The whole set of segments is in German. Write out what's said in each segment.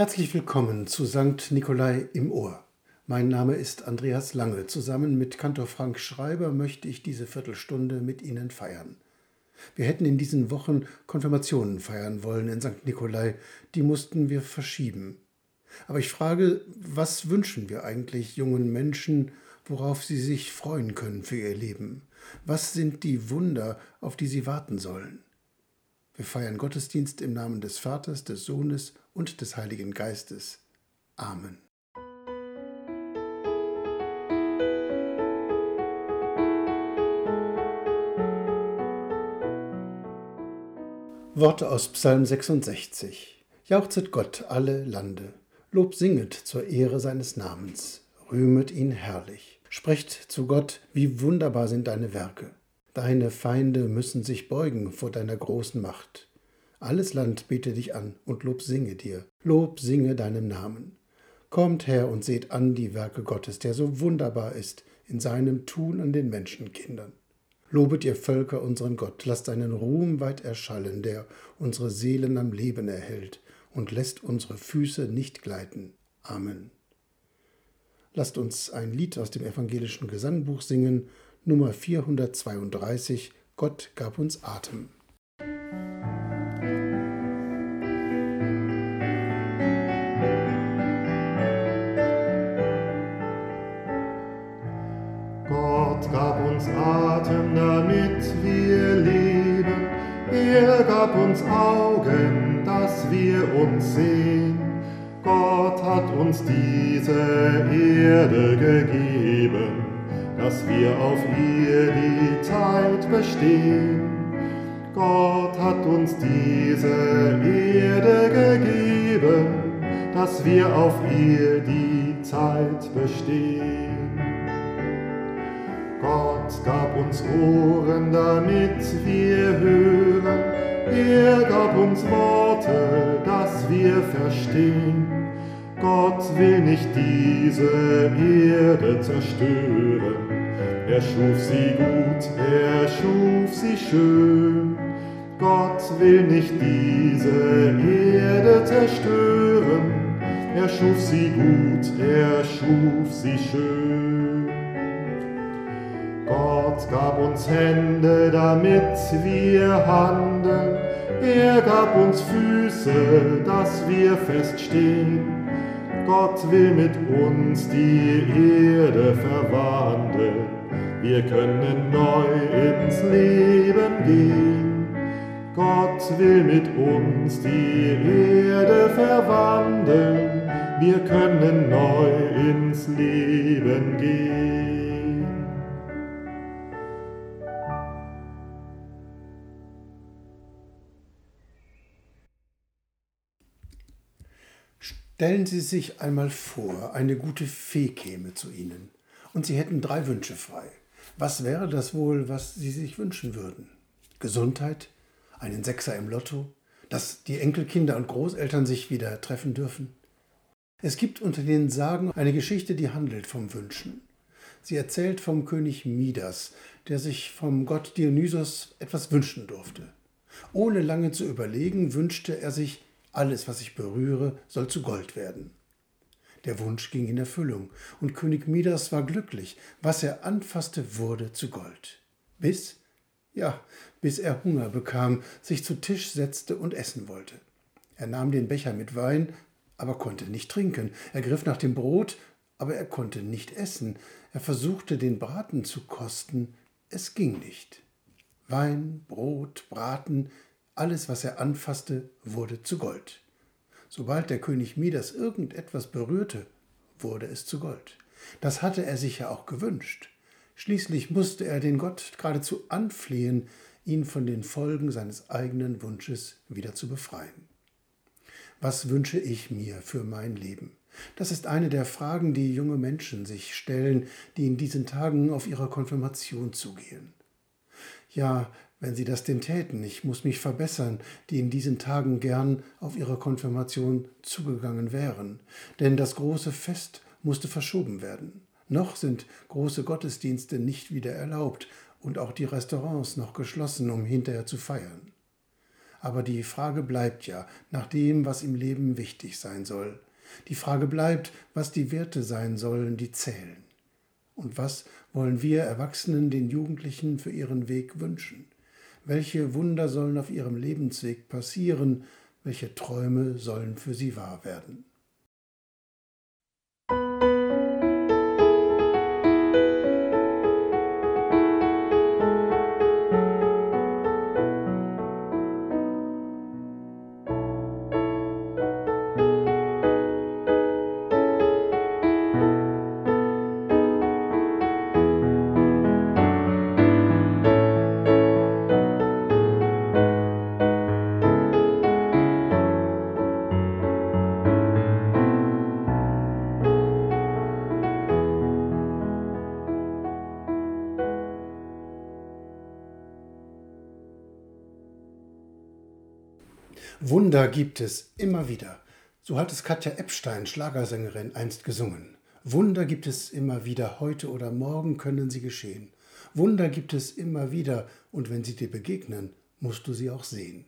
Herzlich willkommen zu St. Nikolai im Ohr. Mein Name ist Andreas Lange. Zusammen mit Kantor Frank Schreiber möchte ich diese Viertelstunde mit Ihnen feiern. Wir hätten in diesen Wochen Konfirmationen feiern wollen in St. Nikolai, die mussten wir verschieben. Aber ich frage, was wünschen wir eigentlich jungen Menschen, worauf sie sich freuen können für ihr Leben? Was sind die Wunder, auf die sie warten sollen? Wir feiern Gottesdienst im Namen des Vaters, des Sohnes und des Heiligen Geistes. Amen. Worte aus Psalm 66. Jauchzet Gott alle Lande, Lob singet zur Ehre seines Namens, rühmet ihn herrlich. Sprecht zu Gott, wie wunderbar sind deine Werke. Deine Feinde müssen sich beugen vor deiner großen Macht. Alles Land bete dich an und Lob singe dir. Lob singe deinem Namen. Kommt her und seht an die Werke Gottes, der so wunderbar ist in seinem Tun an den Menschenkindern. Lobet ihr Völker unseren Gott, lasst seinen Ruhm weit erschallen, der unsere Seelen am Leben erhält und lässt unsere Füße nicht gleiten. Amen. Lasst uns ein Lied aus dem evangelischen Gesangbuch singen, Nummer 432, Gott gab uns Atem. Gott gab uns Atem, damit wir leben. Er gab uns Augen, dass wir uns sehen. Gott hat uns diese Erde gegeben dass wir auf ihr die Zeit bestehen. Gott hat uns diese Erde gegeben, dass wir auf ihr die Zeit bestehen. Gott gab uns Ohren, damit wir hören. Er gab uns Worte, dass wir verstehen. Gott will nicht diese Erde zerstören. Er schuf sie gut, er schuf sie schön. Gott will nicht diese Erde zerstören. Er schuf sie gut, er schuf sie schön. Gott gab uns Hände, damit wir handeln. Er gab uns Füße, dass wir feststehen. Gott will mit uns die Erde verwandeln. Wir können neu ins Leben gehen. Gott will mit uns die Erde verwandeln. Wir können neu ins Leben gehen. Stellen Sie sich einmal vor, eine gute Fee käme zu Ihnen und Sie hätten drei Wünsche frei. Was wäre das wohl, was Sie sich wünschen würden? Gesundheit? Einen Sechser im Lotto? Dass die Enkelkinder und Großeltern sich wieder treffen dürfen? Es gibt unter den Sagen eine Geschichte, die handelt vom Wünschen. Sie erzählt vom König Midas, der sich vom Gott Dionysos etwas wünschen durfte. Ohne lange zu überlegen, wünschte er sich alles, was ich berühre, soll zu Gold werden. Der Wunsch ging in Erfüllung, und König Midas war glücklich. Was er anfasste, wurde zu Gold. Bis, ja, bis er Hunger bekam, sich zu Tisch setzte und essen wollte. Er nahm den Becher mit Wein, aber konnte nicht trinken. Er griff nach dem Brot, aber er konnte nicht essen. Er versuchte, den Braten zu kosten, es ging nicht. Wein, Brot, Braten, alles, was er anfasste, wurde zu Gold. Sobald der König Midas irgendetwas berührte, wurde es zu Gold. Das hatte er sich ja auch gewünscht. Schließlich musste er den Gott geradezu anflehen, ihn von den Folgen seines eigenen Wunsches wieder zu befreien. Was wünsche ich mir für mein Leben? Das ist eine der Fragen, die junge Menschen sich stellen, die in diesen Tagen auf ihre Konfirmation zugehen. Ja, wenn sie das denn täten. Ich muss mich verbessern, die in diesen Tagen gern auf ihre Konfirmation zugegangen wären. Denn das große Fest musste verschoben werden. Noch sind große Gottesdienste nicht wieder erlaubt und auch die Restaurants noch geschlossen, um hinterher zu feiern. Aber die Frage bleibt ja nach dem, was im Leben wichtig sein soll. Die Frage bleibt, was die Werte sein sollen, die zählen. Und was wollen wir Erwachsenen den Jugendlichen für ihren Weg wünschen? Welche Wunder sollen auf ihrem Lebensweg passieren? Welche Träume sollen für sie wahr werden? Wunder gibt es immer wieder. So hat es Katja Epstein, Schlagersängerin, einst gesungen. Wunder gibt es immer wieder, heute oder morgen können sie geschehen. Wunder gibt es immer wieder, und wenn sie dir begegnen, musst du sie auch sehen.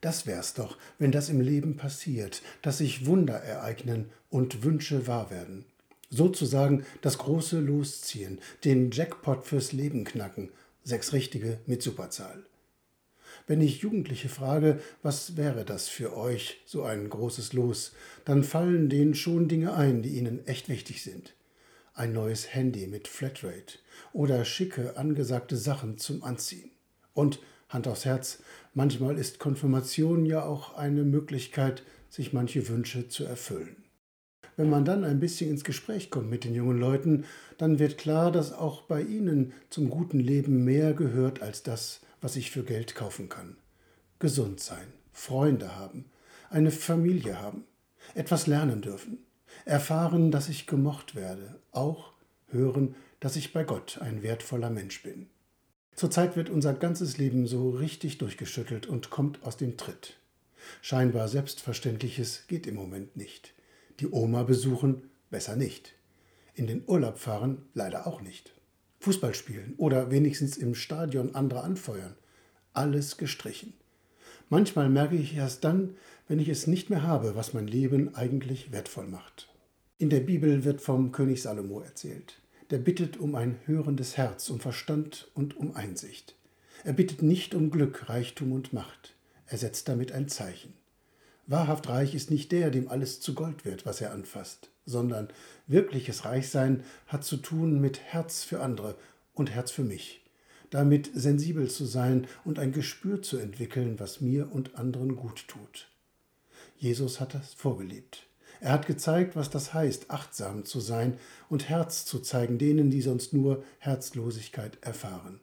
Das wär's doch, wenn das im Leben passiert, dass sich Wunder ereignen und Wünsche wahr werden. Sozusagen das große Losziehen, den Jackpot fürs Leben knacken, sechs richtige mit Superzahl. Wenn ich Jugendliche frage, was wäre das für euch, so ein großes Los, dann fallen denen schon Dinge ein, die ihnen echt wichtig sind. Ein neues Handy mit Flatrate oder schicke, angesagte Sachen zum Anziehen. Und Hand aufs Herz, manchmal ist Konfirmation ja auch eine Möglichkeit, sich manche Wünsche zu erfüllen. Wenn man dann ein bisschen ins Gespräch kommt mit den jungen Leuten, dann wird klar, dass auch bei ihnen zum guten Leben mehr gehört als das, was ich für Geld kaufen kann. Gesund sein, Freunde haben, eine Familie haben, etwas lernen dürfen, erfahren, dass ich gemocht werde, auch hören, dass ich bei Gott ein wertvoller Mensch bin. Zurzeit wird unser ganzes Leben so richtig durchgeschüttelt und kommt aus dem Tritt. Scheinbar Selbstverständliches geht im Moment nicht. Die Oma besuchen, besser nicht. In den Urlaub fahren, leider auch nicht. Fußball spielen oder wenigstens im Stadion andere anfeuern. Alles gestrichen. Manchmal merke ich erst dann, wenn ich es nicht mehr habe, was mein Leben eigentlich wertvoll macht. In der Bibel wird vom König Salomo erzählt. Der bittet um ein hörendes Herz, um Verstand und um Einsicht. Er bittet nicht um Glück, Reichtum und Macht. Er setzt damit ein Zeichen. Wahrhaft reich ist nicht der, dem alles zu Gold wird, was er anfasst sondern wirkliches Reichsein hat zu tun mit Herz für andere und Herz für mich. Damit sensibel zu sein und ein Gespür zu entwickeln, was mir und anderen gut tut. Jesus hat das vorgelebt. Er hat gezeigt, was das heißt, achtsam zu sein und Herz zu zeigen denen, die sonst nur Herzlosigkeit erfahren.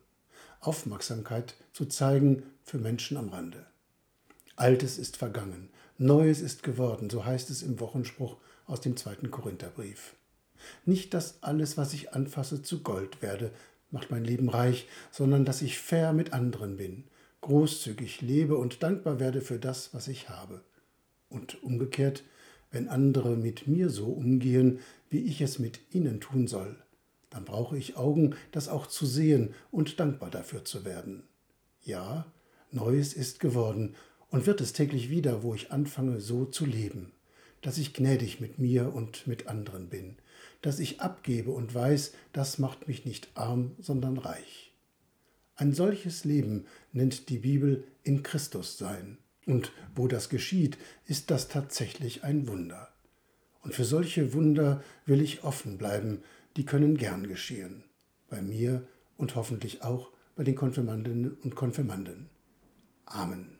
Aufmerksamkeit zu zeigen für Menschen am Rande. Altes ist vergangen, Neues ist geworden, so heißt es im Wochenspruch aus dem zweiten Korintherbrief. Nicht, dass alles, was ich anfasse, zu Gold werde, macht mein Leben reich, sondern dass ich fair mit anderen bin, großzügig lebe und dankbar werde für das, was ich habe. Und umgekehrt, wenn andere mit mir so umgehen, wie ich es mit ihnen tun soll, dann brauche ich Augen, das auch zu sehen und dankbar dafür zu werden. Ja, Neues ist geworden und wird es täglich wieder, wo ich anfange, so zu leben dass ich gnädig mit mir und mit anderen bin, dass ich abgebe und weiß, das macht mich nicht arm, sondern reich. Ein solches Leben nennt die Bibel in Christus sein. Und wo das geschieht, ist das tatsächlich ein Wunder. Und für solche Wunder will ich offen bleiben, die können gern geschehen. Bei mir und hoffentlich auch bei den Konfirmandinnen und Konfirmanden. Amen.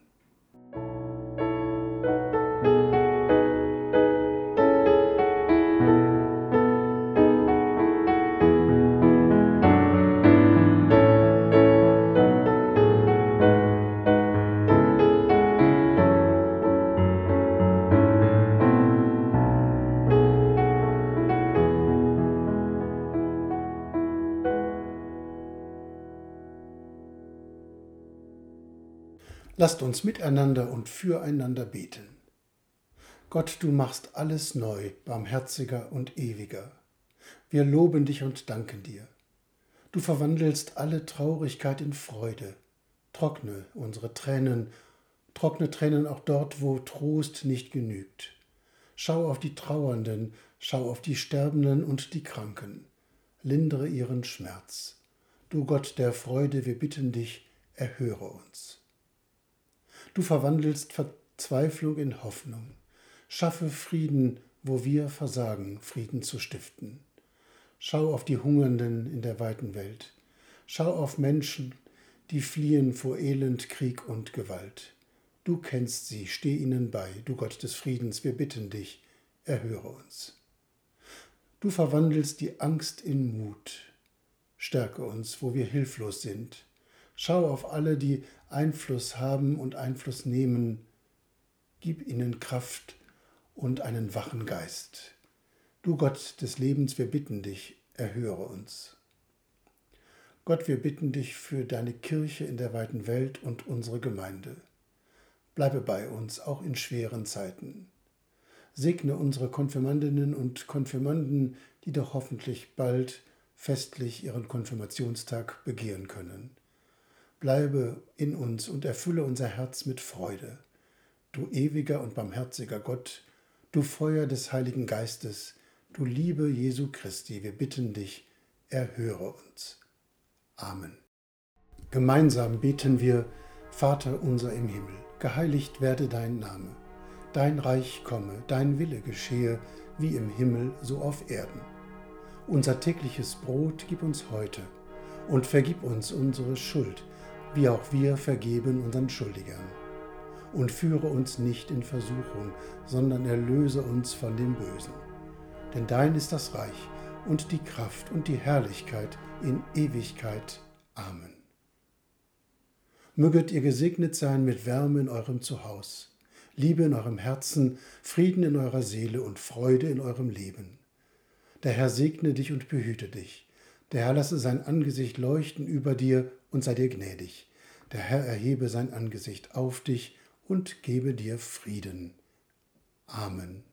Lasst uns miteinander und füreinander beten. Gott, du machst alles neu, barmherziger und ewiger. Wir loben dich und danken dir. Du verwandelst alle Traurigkeit in Freude, trockne unsere Tränen, Trockne Tränen auch dort, wo Trost nicht genügt. Schau auf die Trauernden, schau auf die Sterbenden und die Kranken. Lindere ihren Schmerz. Du Gott der Freude, wir bitten dich, erhöre uns. Du verwandelst Verzweiflung in Hoffnung. Schaffe Frieden, wo wir versagen, Frieden zu stiften. Schau auf die Hungernden in der weiten Welt. Schau auf Menschen, die fliehen vor Elend, Krieg und Gewalt. Du kennst sie, steh ihnen bei, du Gott des Friedens, wir bitten dich, erhöre uns. Du verwandelst die Angst in Mut. Stärke uns, wo wir hilflos sind. Schau auf alle, die Einfluss haben und Einfluss nehmen. Gib ihnen Kraft und einen wachen Geist. Du Gott des Lebens, wir bitten dich, erhöre uns. Gott, wir bitten dich für deine Kirche in der weiten Welt und unsere Gemeinde. Bleibe bei uns, auch in schweren Zeiten. Segne unsere Konfirmandinnen und Konfirmanden, die doch hoffentlich bald festlich ihren Konfirmationstag begehen können. Bleibe in uns und erfülle unser Herz mit Freude. Du ewiger und barmherziger Gott, du Feuer des Heiligen Geistes, du Liebe Jesu Christi, wir bitten dich, erhöre uns. Amen. Gemeinsam beten wir, Vater unser im Himmel, geheiligt werde dein Name, dein Reich komme, dein Wille geschehe, wie im Himmel so auf Erden. Unser tägliches Brot gib uns heute und vergib uns unsere Schuld, wie auch wir vergeben unseren Schuldigern. Und führe uns nicht in Versuchung, sondern erlöse uns von dem Bösen. Denn dein ist das Reich und die Kraft und die Herrlichkeit, in Ewigkeit. Amen. Möget ihr gesegnet sein mit Wärme in eurem Zuhause, Liebe in eurem Herzen, Frieden in eurer Seele und Freude in eurem Leben. Der Herr segne dich und behüte dich. Der Herr lasse sein Angesicht leuchten über dir und sei dir gnädig. Der Herr erhebe sein Angesicht auf dich und gebe dir Frieden. Amen.